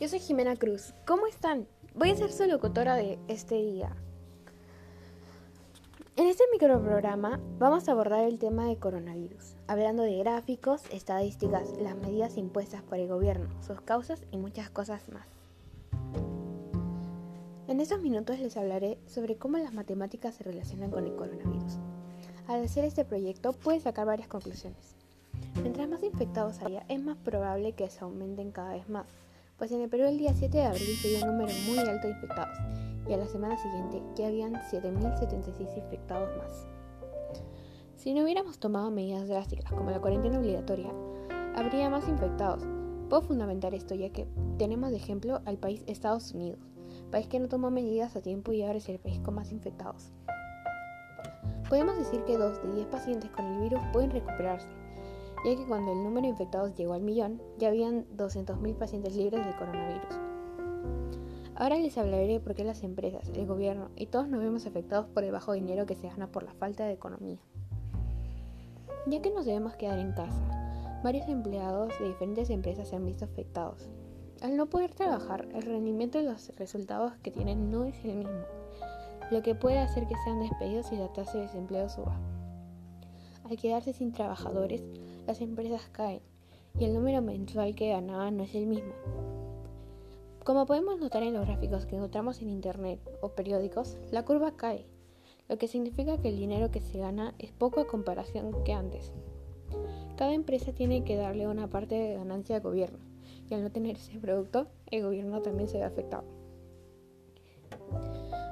Yo soy Jimena Cruz. ¿Cómo están? Voy a ser su locutora de este día. En este microprograma vamos a abordar el tema de coronavirus, hablando de gráficos, estadísticas, las medidas impuestas por el gobierno, sus causas y muchas cosas más. En estos minutos les hablaré sobre cómo las matemáticas se relacionan con el coronavirus. Al hacer este proyecto puedes sacar varias conclusiones. Mientras más infectados haya, es más probable que se aumenten cada vez más, pues en el Perú el día 7 de abril se dio un número muy alto de infectados y a la semana siguiente ya habían 7.076 infectados más. Si no hubiéramos tomado medidas drásticas como la cuarentena obligatoria, habría más infectados. Puedo fundamentar esto ya que tenemos de ejemplo al país Estados Unidos, país que no tomó medidas a tiempo y ahora es el país con más infectados. Podemos decir que 2 de 10 pacientes con el virus pueden recuperarse, ya que cuando el número de infectados llegó al millón, ya habían 200.000 pacientes libres del coronavirus. Ahora les hablaré de por qué las empresas, el gobierno y todos nos vemos afectados por el bajo dinero que se gana por la falta de economía. Ya que nos debemos quedar en casa, varios empleados de diferentes empresas se han visto afectados. Al no poder trabajar, el rendimiento de los resultados que tienen no es el mismo, lo que puede hacer que sean despedidos y la tasa de desempleo suba. Al quedarse sin trabajadores, las empresas caen y el número mensual que ganaban no es el mismo. Como podemos notar en los gráficos que encontramos en internet o periódicos, la curva cae, lo que significa que el dinero que se gana es poco a comparación que antes. Cada empresa tiene que darle una parte de ganancia al gobierno, y al no tener ese producto, el gobierno también se ve afectado.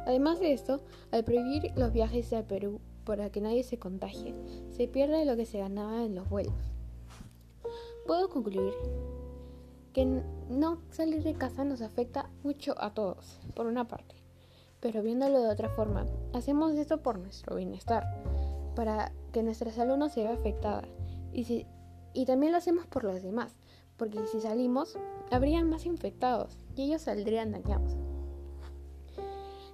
Además de esto, al prohibir los viajes al Perú para que nadie se contagie, se pierde lo que se ganaba en los vuelos. Puedo concluir que no salir de casa nos afecta mucho a todos, por una parte, pero viéndolo de otra forma, hacemos esto por nuestro bienestar, para que nuestra salud no se vea afectada, y, y también lo hacemos por los demás, porque si salimos, habrían más infectados y ellos saldrían dañados.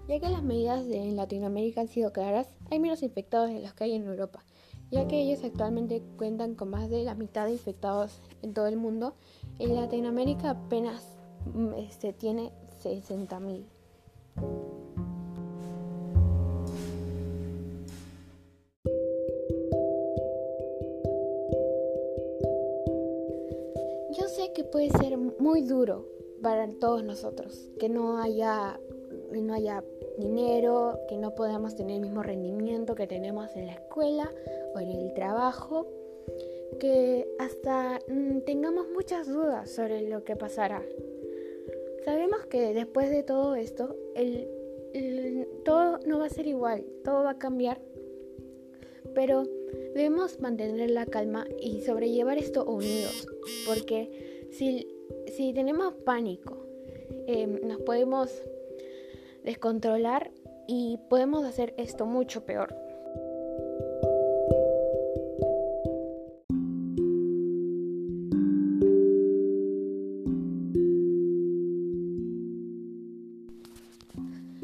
Ya que las medidas en Latinoamérica han sido claras, hay menos infectados de los que hay en Europa, ya que ellos actualmente cuentan con más de la mitad de infectados en todo el mundo. En Latinoamérica apenas mm, este, tiene 60.000. Yo sé que puede ser muy duro para todos nosotros, que no haya no haya dinero, que no podamos tener el mismo rendimiento que tenemos en la escuela o en el trabajo, que hasta mm, tengamos muchas dudas sobre lo que pasará. Sabemos que después de todo esto, el, todo no va a ser igual, todo va a cambiar, pero debemos mantener la calma y sobrellevar esto unidos, porque si, si tenemos pánico, em, nos podemos descontrolar y podemos hacer esto mucho peor.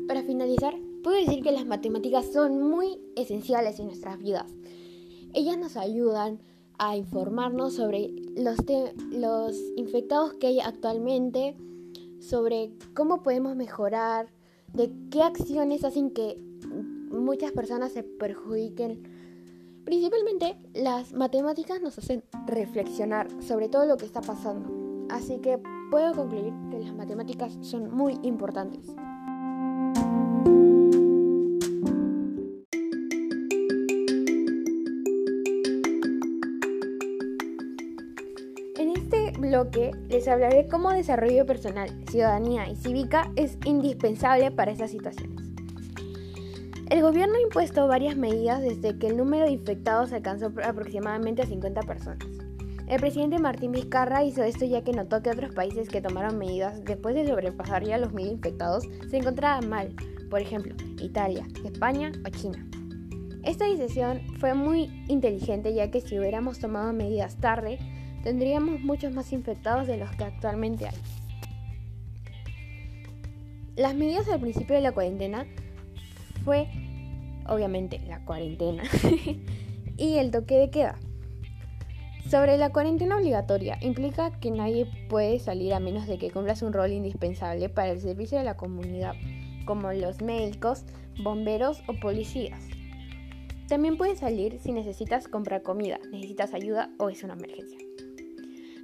Para finalizar, puedo decir que las matemáticas son muy esenciales en nuestras vidas. Ellas nos ayudan a informarnos sobre los, los infectados que hay actualmente, sobre cómo podemos mejorar, de qué acciones hacen que muchas personas se perjudiquen. Principalmente las matemáticas nos hacen reflexionar sobre todo lo que está pasando. Así que puedo concluir que las matemáticas son muy importantes. Bloque les hablaré cómo desarrollo personal, ciudadanía y cívica es indispensable para estas situaciones. El gobierno ha impuesto varias medidas desde que el número de infectados alcanzó aproximadamente a 50 personas. El presidente Martín Vizcarra hizo esto ya que notó que otros países que tomaron medidas después de sobrepasar ya los mil infectados se encontraban mal, por ejemplo, Italia, España o China. Esta decisión fue muy inteligente ya que si hubiéramos tomado medidas tarde, tendríamos muchos más infectados de los que actualmente hay. Las medidas al principio de la cuarentena fue, obviamente, la cuarentena y el toque de queda. Sobre la cuarentena obligatoria, implica que nadie puede salir a menos de que cumplas un rol indispensable para el servicio de la comunidad, como los médicos, bomberos o policías. También puedes salir si necesitas comprar comida, necesitas ayuda o es una emergencia.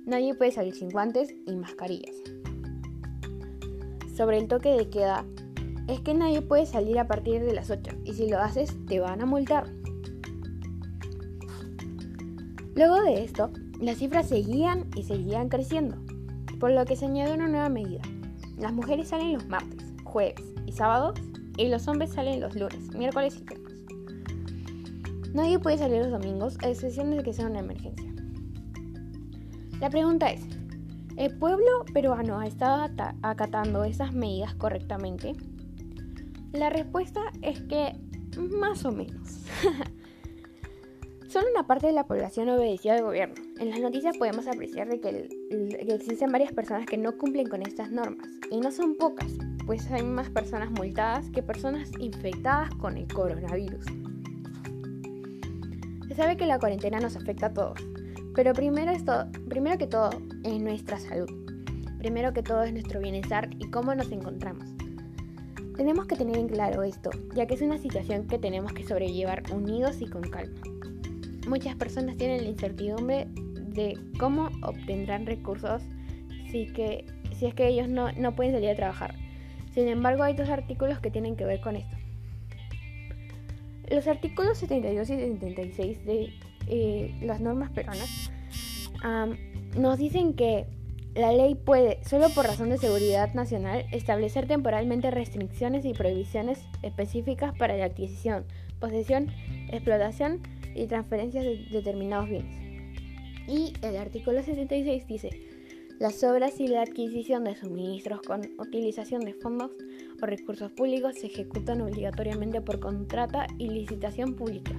Nadie puede salir sin guantes y mascarillas. Sobre el toque de queda, es que nadie puede salir a partir de las 8 y si lo haces te van a multar. Luego de esto, las cifras seguían y seguían creciendo, por lo que se añadió una nueva medida. Las mujeres salen los martes, jueves y sábados y los hombres salen los lunes, miércoles y viernes. Nadie puede salir los domingos a excepción de que sea una emergencia. La pregunta es, ¿el pueblo peruano ha estado acatando esas medidas correctamente? La respuesta es que más o menos. Solo una parte de la población obedeció al gobierno. En las noticias podemos apreciar de que, existen varias personas que no cumplen con estas normas. Y no son pocas, pues hay más personas multadas que personas infectadas con el coronavirus. Se sabe que la cuarentena nos afecta a todos, pero primero, primero que todo es nuestra salud. Primero que todo es nuestro bienestar y cómo nos encontramos. Tenemos que tener en claro esto, ya que es una situación que tenemos que sobrellevar unidos y con calma. Muchas personas tienen la incertidumbre de cómo obtendrán recursos si, que, si es que ellos no, pueden salir a trabajar. Sin embargo, hay dos artículos que tienen que ver con esto. Los artículos 72 y 76 de eh, las normas peruanas nos dicen que la ley puede, solo por razón de seguridad nacional, establecer temporalmente restricciones y prohibiciones específicas para la adquisición, posesión, explotación y transferencias de determinados bienes. Y el artículo 76 dice, las obras y la adquisición de suministros con utilización de fondos o recursos públicos se ejecutan obligatoriamente por contrata y licitación pública,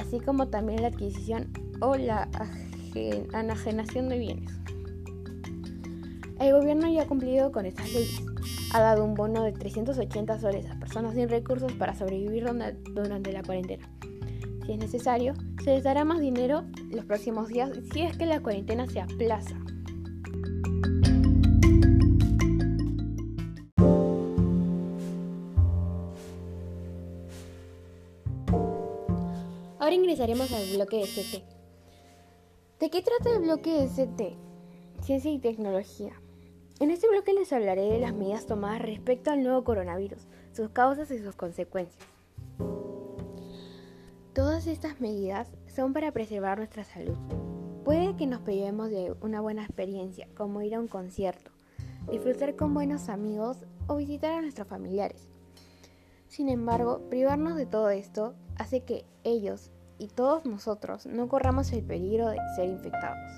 así como también la adquisición o la enajenación de bienes. El gobierno ya ha cumplido con estas leyes. Ha dado un bono de 380 soles a personas sin recursos para sobrevivir durante la cuarentena. Si es necesario, se les dará más dinero los próximos días si es que la cuarentena se aplaza. Ingresaremos al bloque de ST. ¿De qué trata el bloque de ST? Ciencia y tecnología. En este bloque les hablaré de las medidas tomadas respecto al nuevo coronavirus, sus causas y sus consecuencias. Todas estas medidas son para preservar nuestra salud. Puede que nos privemos de una buena experiencia, como ir a un concierto, disfrutar con buenos amigos o visitar a nuestros familiares. Sin embargo, privarnos de todo esto hace que ellos y todos nosotros no corramos el peligro de ser infectados.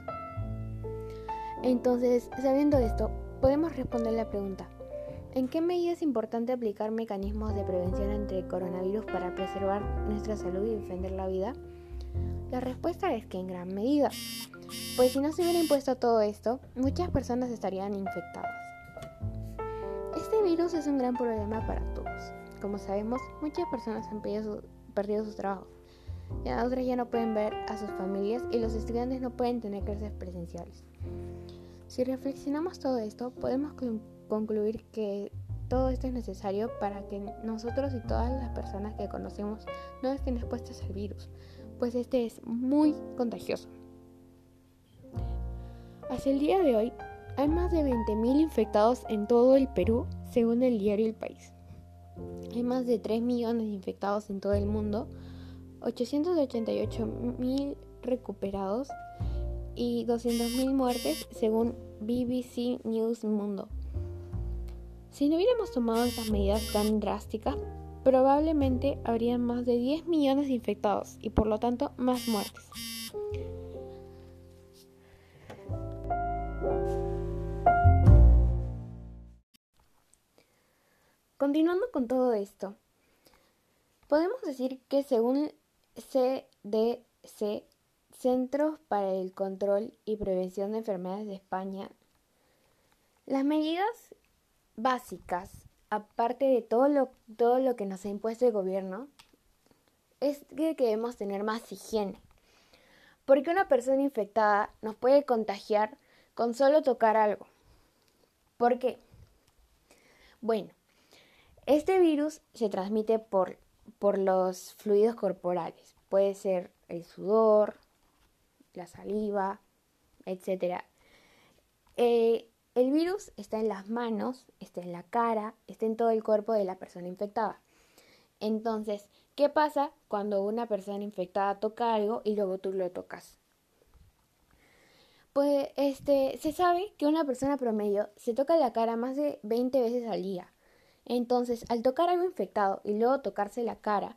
Entonces, sabiendo esto, podemos responder la pregunta, ¿En qué medida es importante aplicar mecanismos de prevención ante el coronavirus para preservar nuestra salud y defender la vida? La respuesta es que en gran medida, pues si no se hubiera impuesto todo esto, muchas personas estarían infectadas. Este virus es un gran problema para todos. Como sabemos, muchas personas han perdido, sus trabajos, y otras ya no pueden ver a sus familias y los estudiantes no pueden tener clases presenciales. Si reflexionamos todo esto, podemos concluir que todo esto es necesario para que nosotros y todas las personas que conocemos no estén expuestas al virus, pues este es muy contagioso. Hasta el día de hoy, hay más de 20.000 infectados en todo el Perú, según el diario El País. Hay más de 3 millones de infectados en todo el mundo, 888.000 recuperados y 200.000 muertes, según BBC News Mundo. Si no hubiéramos tomado estas medidas tan drásticas, probablemente habría más de 10 millones de infectados y por lo tanto más muertes. Continuando con todo esto, podemos decir que según CDC, Centros para el Control y Prevención de Enfermedades de España, las medidas básicas, aparte de todo lo, todo lo que nos ha impuesto el gobierno, es que debemos tener más higiene. Porque una persona infectada nos puede contagiar con solo tocar algo. ¿Por qué? Bueno, este virus se transmite por, por los fluidos corporales. Puede ser el sudor, la saliva, etc. Eh, el virus está en las manos, está en la cara, está en todo el cuerpo de la persona infectada. Entonces, ¿qué pasa cuando una persona infectada toca algo y luego tú lo tocas? Pues este, se sabe que una persona promedio se toca la cara más de 20 veces al día. Entonces, al tocar algo infectado y luego tocarse la cara,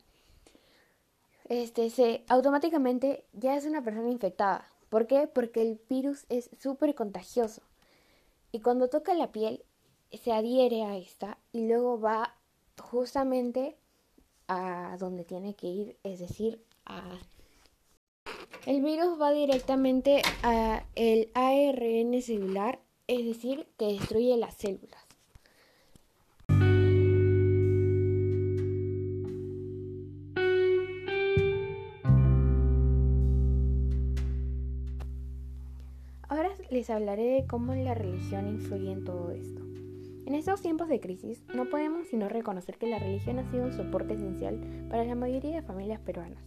este, se automáticamente ya es una persona infectada. ¿Por qué? Porque el virus es súper contagioso. Y cuando toca la piel, se adhiere a esta y luego va justamente a donde tiene que ir, es decir, a... El virus va directamente a el ARN celular, es decir, que destruye las células. Les hablaré de cómo la religión influye en todo esto. En estos tiempos de crisis, no podemos sino reconocer que la religión ha sido un soporte esencial para la mayoría de familias peruanas.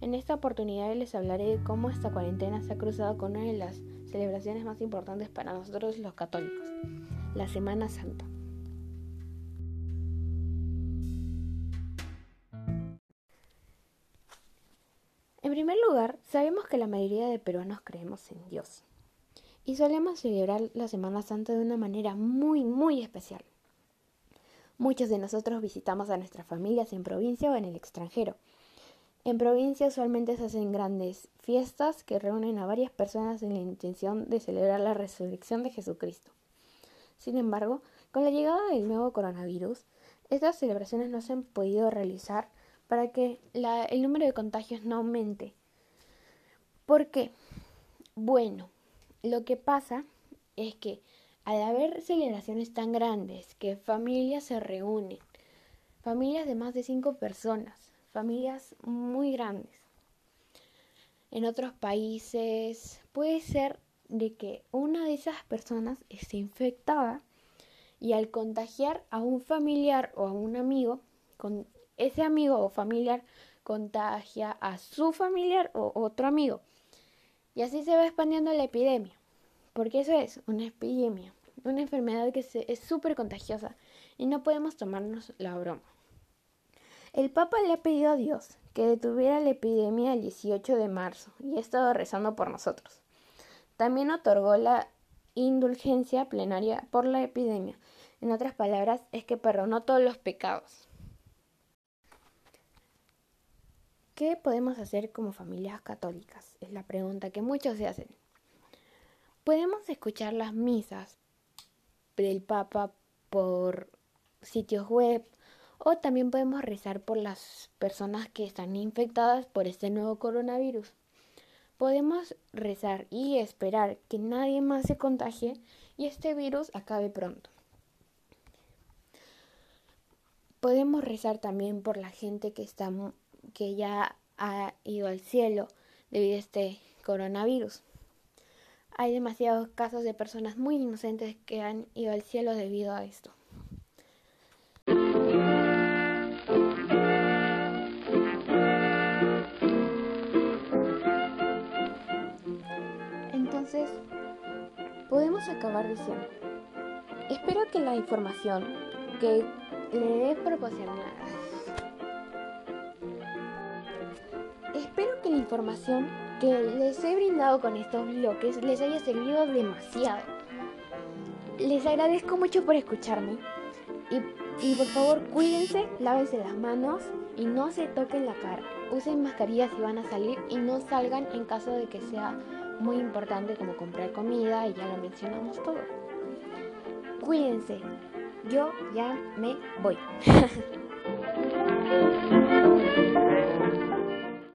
En esta oportunidad les hablaré de cómo esta cuarentena se ha cruzado con una de las celebraciones más importantes para nosotros los católicos, la Semana Santa. En primer lugar, sabemos que la mayoría de peruanos creemos en Dios y solemos celebrar la Semana Santa de una manera muy, muy especial. Muchos de nosotros visitamos a nuestras familias en provincia o en el extranjero. En provincia usualmente se hacen grandes fiestas que reúnen a varias personas en la intención de celebrar la resurrección de Jesucristo. Sin embargo, con la llegada del nuevo coronavirus, estas celebraciones no se han podido realizar para que el número de contagios no aumente. ¿Por qué? Bueno, lo que pasa es que al haber celebraciones tan grandes, que familias se reúnen, familias de más de cinco personas, familias muy grandes. En otros países puede ser de que una de esas personas esté infectada y al contagiar a un familiar o a un amigo, con ese amigo o familiar contagia a su familiar o otro amigo. Y así se va expandiendo la epidemia. Porque eso es una epidemia, una enfermedad que es súper contagiosa y no podemos tomarnos la broma. El Papa le ha pedido a Dios que detuviera la epidemia el 18 de marzo y ha estado rezando por nosotros. También otorgó la indulgencia plenaria por la epidemia. En otras palabras, es que perdonó todos los pecados. ¿Qué podemos hacer como familias católicas? Es la pregunta que muchos se hacen. Podemos escuchar las misas del Papa por sitios web o también podemos rezar por las personas que están infectadas por este nuevo coronavirus. Podemos rezar y esperar que nadie más se contagie y este virus acabe pronto. Podemos rezar también por la gente que está que ya ha ido al cielo debido a este coronavirus. Hay demasiados casos de personas muy inocentes que han ido al cielo debido a esto. Entonces, podemos acabar diciendo, espero que la información que le he proporcionado Espero que la información que les he brindado con estos bloques les haya servido demasiado. Les agradezco mucho por escucharme y, por favor cuídense, lávense las manos y no se toquen la cara. Usen mascarillas si van a salir y no salgan en caso de que sea muy importante como comprar comida y ya lo mencionamos todo. Cuídense, yo ya me voy.